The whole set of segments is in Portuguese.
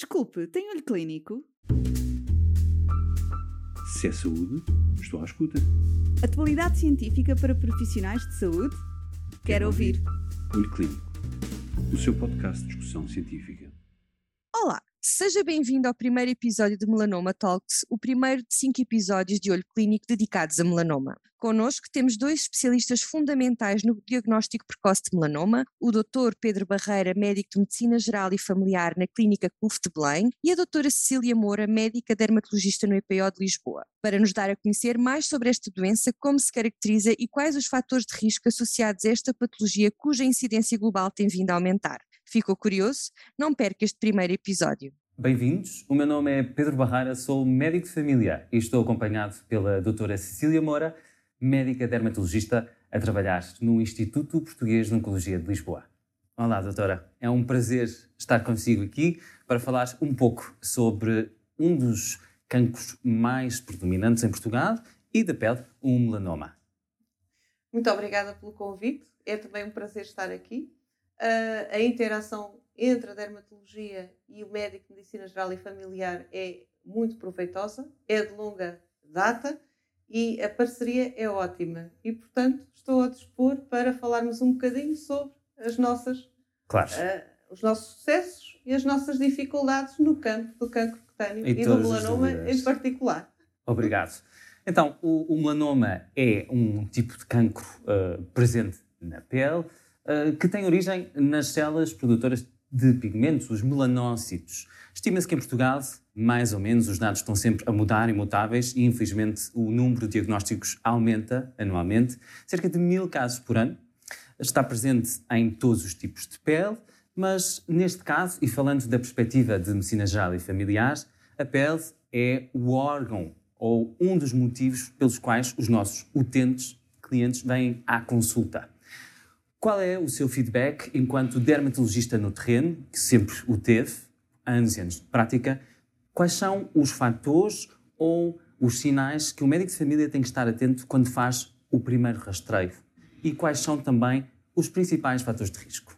Desculpe, tem olho clínico? Se é saúde, estou à escuta. Atualidade científica para profissionais de saúde? Quero ouvir. Olho Clínico, o seu podcast de discussão científica. Seja bem-vindo ao primeiro episódio do Melanoma Talks, o primeiro de cinco episódios de olho clínico dedicados a melanoma. Connosco temos dois especialistas fundamentais no diagnóstico precoce de melanoma, o Dr. Pedro Barreira, médico de Medicina Geral e Familiar na Clínica CUF de Belém, e a Dra. Cecília Moura, médica dermatologista no EPO de Lisboa, para nos dar a conhecer mais sobre esta doença, como se caracteriza e quais os fatores de risco associados a esta patologia cuja incidência global tem vindo a aumentar. Ficou curioso? Não perca este primeiro episódio. Bem-vindos, o meu nome é Pedro Barreira, sou médico de família e estou acompanhado pela doutora Cecília Moura, médica dermatologista a trabalhar no Instituto Português de Oncologia de Lisboa. Olá, doutora. É um prazer estar consigo aqui para falar um pouco sobre um dos cancros mais predominantes em Portugal e da pele, o melanoma. Muito obrigada pelo convite. É também um prazer estar aqui. Uh, a interação entre a dermatologia e o médico de medicina geral e familiar é muito proveitosa, é de longa data e a parceria é ótima. E, portanto, estou a dispor para falarmos um bocadinho sobre as nossas, claro. uh, os nossos sucessos e as nossas dificuldades no campo do cancro cutâneo e, e do melanoma em particular. Obrigado. Então, o, o, melanoma é um tipo de cancro uh, presente na pele uh, que tem origem nas células produtoras de pigmentos, os melanócitos. Estima-se que em Portugal, mais ou menos, os dados estão sempre a mudar, imutáveis, e infelizmente o número de diagnósticos aumenta anualmente. Cerca de mil casos por ano. Está presente em todos os tipos de pele, mas neste caso, e falando da perspectiva de medicina geral e familiar, a pele é o órgão ou um dos motivos pelos quais os nossos utentes, clientes, vêm à consulta. Qual é o seu feedback enquanto dermatologista no terreno, que sempre o teve, anos e anos de prática? Quais são os fatores ou os sinais que o médico de família tem que estar atento quando faz o primeiro rastreio? E quais são também os principais fatores de risco?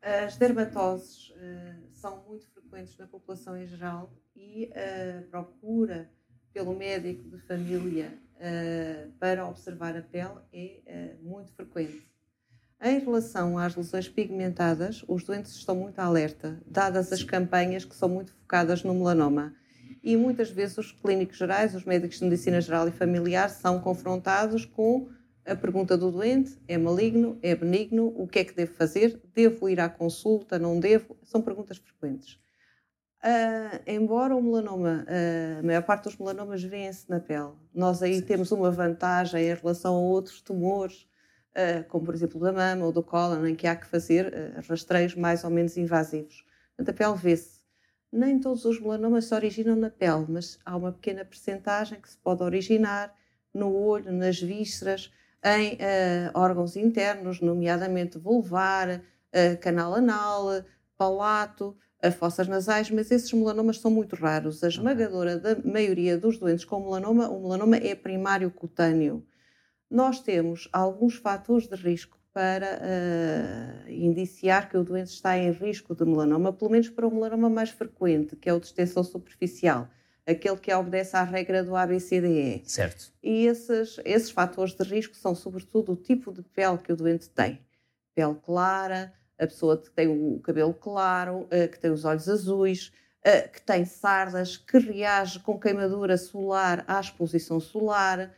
As dermatoses uh, são muito frequentes na população em geral e a procura pelo médico de família uh, para observar a pele é muito frequente. Em relação às lesões pigmentadas, os doentes estão muito alerta, dadas as campanhas que são muito focadas no melanoma. E muitas vezes os clínicos gerais, os médicos de medicina geral e familiar, são confrontados com a pergunta do doente: é maligno? É benigno? O que é que devo fazer? Devo ir à consulta? Não devo? São perguntas frequentes. Uh, embora o melanoma, uh, a maior parte dos melanomas vêem-se na pele, nós aí Sim. temos uma vantagem em relação a outros tumores como por exemplo da mama ou do cólon, em que há que fazer eh, rastreios mais ou menos invasivos. Portanto, a pele vê-se. Nem todos os melanomas se originam na pele, mas há uma pequena percentagem que se pode originar no olho, nas vísceras, em uh, órgãos internos, nomeadamente vulvar, uh, canal anal, palato, uh, fossas nasais, mas esses melanomas são muito raros. A esmagadora da maioria dos doentes com melanoma, o melanoma é primário cutâneo nós temos alguns fatores de risco para uh, indiciar que o doente está em risco de melanoma, pelo menos para o melanoma mais frequente, que é o de extensão superficial, aquele que obedece à regra do ABCDE. Certo. E esses, esses fatores de risco são, sobretudo, o tipo de pele que o doente tem. Pele clara, a pessoa que tem o cabelo claro, uh, que tem os olhos azuis, uh, que tem sardas, que reage com queimadura solar à exposição solar,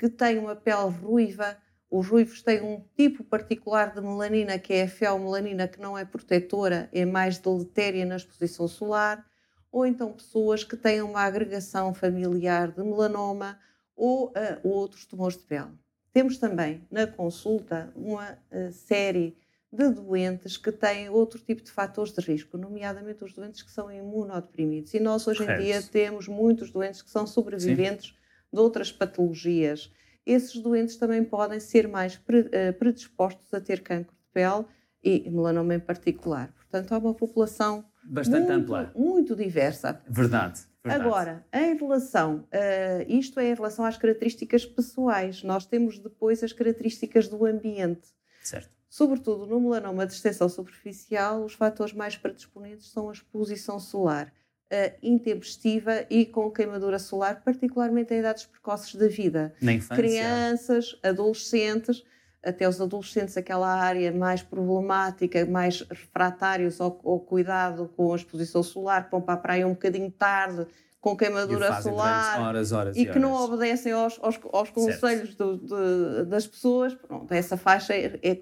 que tem uma pele ruiva. Os ruivos têm um tipo particular de melanina, que é a feomelanina, que não é protetora, é mais deletéria na exposição solar. Ou então pessoas que têm uma agregação familiar de melanoma ou uh, outros tumores de pele. Temos também na consulta uma uh, série de doentes que têm outro tipo de fatores de risco, nomeadamente os doentes que são imunodeprimidos. E nós hoje em dia temos muitos doentes que são sobreviventes Sim de outras patologias, esses doentes também podem ser mais eh, predispostos a ter cancro de pele e melanoma em particular. Portanto, há uma população bastante muito, ampla, muito diversa. Verdade. Verdade. Agora, em relação, uh, isto é em relação às características pessoais, nós temos depois as características do ambiente. Certo. Sobretudo no melanoma de extensão superficial, os fatores mais predisponentes são a exposição solar uh, intempestiva e com queimadura solar, particularmente em idades precoces da vida. Na infância. Crianças, adolescentes, até os adolescentes, aquela área mais problemática, mais refratários ao, ao cuidado com a exposição solar, que vão para a praia um bocadinho tarde, com queimadura solar horas, horas e, e que não obedecem aos, aos, aos conselhos do, de, das pessoas, pronto, essa faixa, é, é,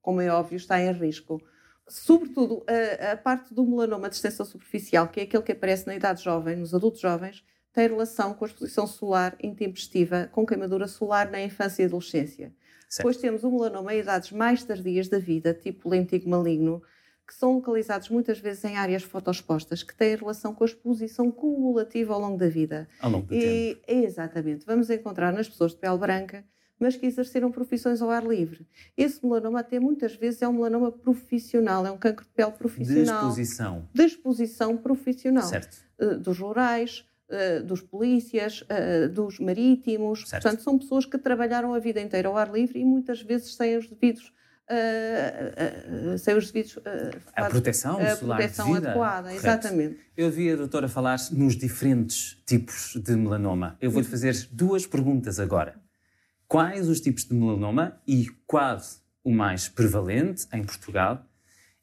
como é óbvio, está em risco. Sobretudo, a, a, parte do melanoma de extensão superficial, que é aquele que aparece na idade jovem, nos adultos jovens, tem relação com a exposição solar intempestiva, com queimadura solar na infância e adolescência. Certo. Depois temos o melanoma em idades mais tardias da vida, tipo lentigo maligno, que são localizados muitas vezes em áreas fotoexpostas, que têm relação com a exposição cumulativa ao longo da vida. Ao longo do e, tempo. Exatamente. Vamos encontrar nas pessoas de pele branca, mas que exerceram profissões ao ar livre. Esse melanoma até muitas vezes é um melanoma profissional, é um cancro de pele profissional. De exposição profissional. Certo. Uh, dos rurais, uh, dos polícias, uh, dos marítimos. Certo. Portanto, são pessoas que trabalharam a vida inteira ao ar livre e muitas vezes sem os devidos Uh, uh, uh, sem os devidos. a proteção a solar proteção adequada, Correto. exatamente. Eu vi a doutora falar nos diferentes tipos de melanoma. Eu vou-lhe fazer duas perguntas agora. Quais os tipos de melanoma e quase o mais prevalente em Portugal?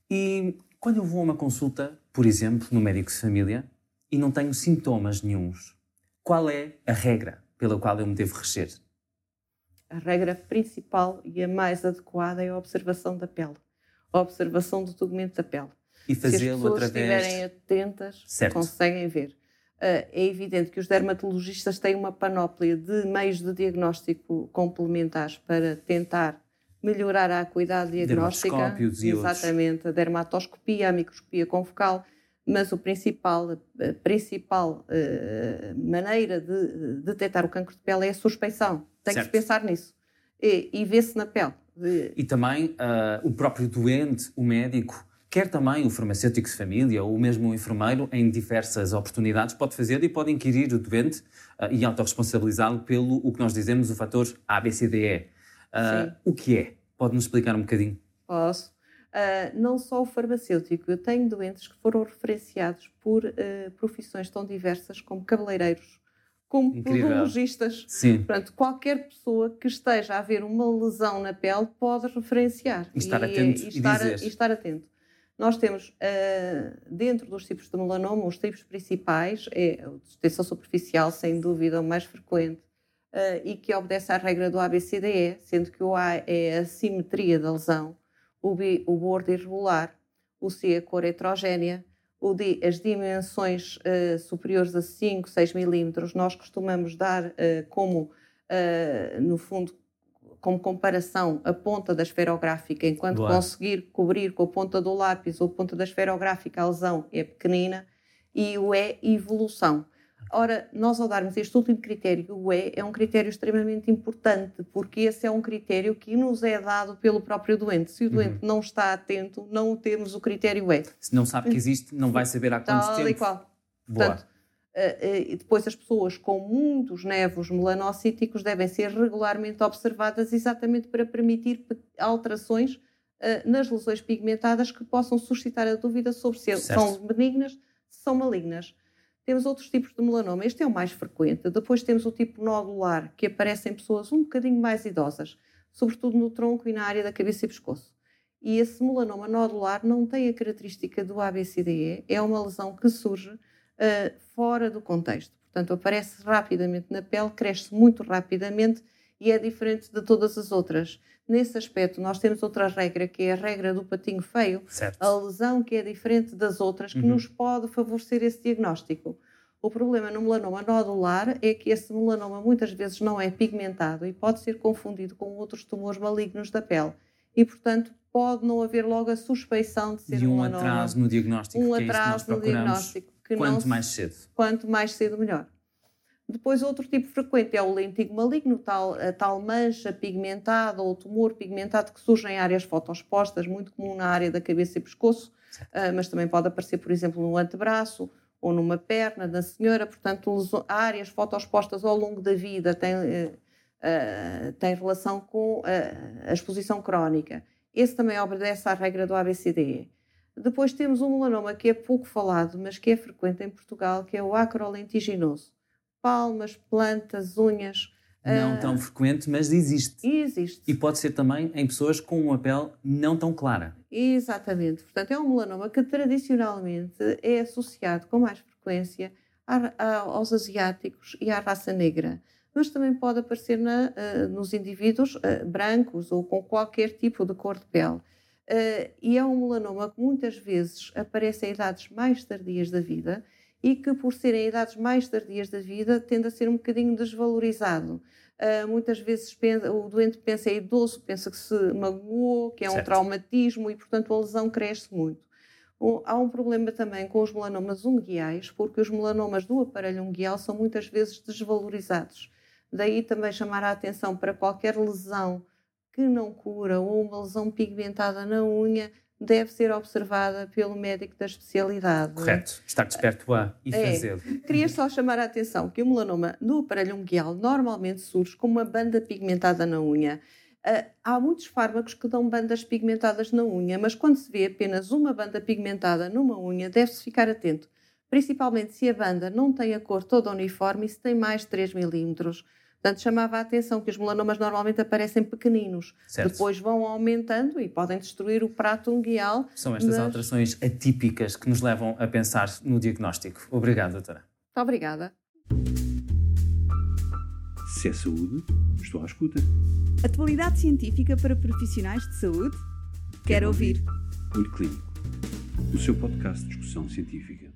E quando eu vou a uma consulta, por exemplo, no médico de família, e não tenho sintomas nenhums, qual é a regra pela qual eu me devo reger? a regra principal e a mais adequada é a observação da pele, a observação do documento da pele. E fazê-lo através. Se as pessoas estiverem atentas, certo. conseguem ver. Uh, é evidente que os dermatologistas têm uma panóplia de meios de diagnóstico complementares para tentar melhorar a acuidade diagnóstica. Exatamente, a dermatoscopia, a microscopia confocal, mas o principal, a principal uh, maneira de detectar o cancro de pele é a suspeição. Tem certo. que pensar nisso. E, e vê-se na pele. E também uh, o próprio doente, o médico, quer também o farmacêutico de família ou mesmo o enfermeiro, em diversas oportunidades, pode fazer e pode inquirir o doente uh, e autorresponsabilizá-lo pelo o que nós dizemos o fator ABCDE. Uh, o que é? Pode-nos explicar um bocadinho? Posso. Uh, não só o farmacêutico, eu tenho doentes que foram referenciados por uh, profissões tão diversas como cabeleireiros, como Incrível. podologistas. Sim. Portanto, qualquer pessoa que esteja a ver uma lesão na pele pode referenciar. E estar atento e, e, estar, e estar atento. Nós temos, uh, dentro dos tipos de melanoma, os tipos principais, é a extensão superficial, sem dúvida, o mais frequente, uh, e que obedece à regra do ABCDE, sendo que o A é a simetria da lesão, o B, o bordo irregular, o C, a cor heterogénea, o D, as dimensões uh, superiores a 5, 6 milímetros, nós costumamos dar uh, como, uh, no fundo, como comparação a ponta da esferográfica, enquanto Boa. conseguir cobrir com a ponta do lápis ou a ponta da esferográfica a lesão é pequenina, e o E, evolução. Ora, nós ao darmos este último critério, o E, é um critério extremamente importante, porque esse é um critério que nos é dado pelo próprio doente. Se o doente uhum. não está atento, não temos o critério E. Se não sabe que existe, não vai saber há quanto Tal tempo. e qual. Boa. Portanto, uh, uh, depois as pessoas com muitos nevos melanocíticos devem ser regularmente observadas exatamente para permitir alterações uh, nas lesões pigmentadas que possam suscitar a dúvida sobre se certo. são benignas, se são malignas. Temos outros tipos de melanoma. Este é o mais frequente. Depois temos o tipo nodular, que aparece em pessoas um bocadinho mais idosas, sobretudo no tronco e na área da cabeça e pescoço. E esse melanoma nodular não tem a característica do ABCDE, é uma lesão que surge uh, fora do contexto. Portanto, aparece rapidamente na pele, cresce muito rapidamente e é diferente de todas as outras. Nesse aspecto, nós temos outra regra, que é a regra do patinho feio, certo. a lesão que é diferente das outras, que Uhum. nos pode favorecer esse diagnóstico. O problema no melanoma nodular é que esse melanoma muitas vezes não é pigmentado e pode ser confundido com outros tumores malignos da pele. E, portanto, pode não haver logo a suspeição de ser E um melanoma. atraso no diagnóstico, um é atraso no procuramos diagnóstico. Que não quanto se- mais cedo. quanto mais cedo melhor. Depois, outro tipo frequente é o lentigo maligno, tal, a tal mancha pigmentada ou tumor pigmentado que surge em áreas fotoexpostas, muito comum na área da cabeça e pescoço, ah, mas também pode aparecer, por exemplo, no antebraço ou numa perna da senhora. Portanto, áreas fotoexpostas ao longo da vida têm, eh, ah, têm relação com a exposição crónica. esse também obedece à regra do ABCDE. Depois temos um melanoma que é pouco falado, mas que é frequente em Portugal, que é o acrolentiginoso. Palmas, plantas, unhas. Não uh, tão frequente, mas existe. Existe. E pode ser também em pessoas com uma pele não tão clara. Exatamente. Portanto, é um melanoma que tradicionalmente é associado com mais frequência aos asiáticos e à raça negra. Mas também pode aparecer na, uh, nos indivíduos uh, brancos ou com qualquer tipo de cor de pele. Uh, e é um melanoma que muitas vezes aparece em idades mais tardias da vida e que, por serem idades mais tardias da vida, tende a ser um bocadinho desvalorizado. Uh, muitas vezes pensa, o doente pensa é idoso, pensa que se magoou, que é certo. um traumatismo e, portanto, a lesão cresce muito. Um, há um problema também com os melanomas unguiais, porque os melanomas do aparelho unguial são muitas vezes desvalorizados. Daí também chamar a atenção para qualquer lesão que não cura ou uma lesão pigmentada na unha deve ser observada pelo médico da especialidade. Correto, estar desperto a e é. fazê-lo. Queria só chamar a atenção que o melanoma no aparelho unguial normalmente surge com uma banda pigmentada na unha. Uh, há muitos fármacos que dão bandas pigmentadas na unha, mas quando se vê apenas uma banda pigmentada numa unha, deve-se ficar atento, principalmente se a banda não tem a cor toda uniforme e se tem mais de 3 milímetros. Portanto, chamava a atenção que os melanomas normalmente aparecem pequeninos, certo. depois vão aumentando e podem destruir o prato unguial. São estas mas... alterações atípicas que nos levam a pensar no diagnóstico. Obrigado, doutora. Muito obrigada. Se é saúde, estou à escuta. Atualidade científica para profissionais de saúde? Quero, Quero ouvir. ouvir. Olho Clínico, o seu podcast de discussão científica.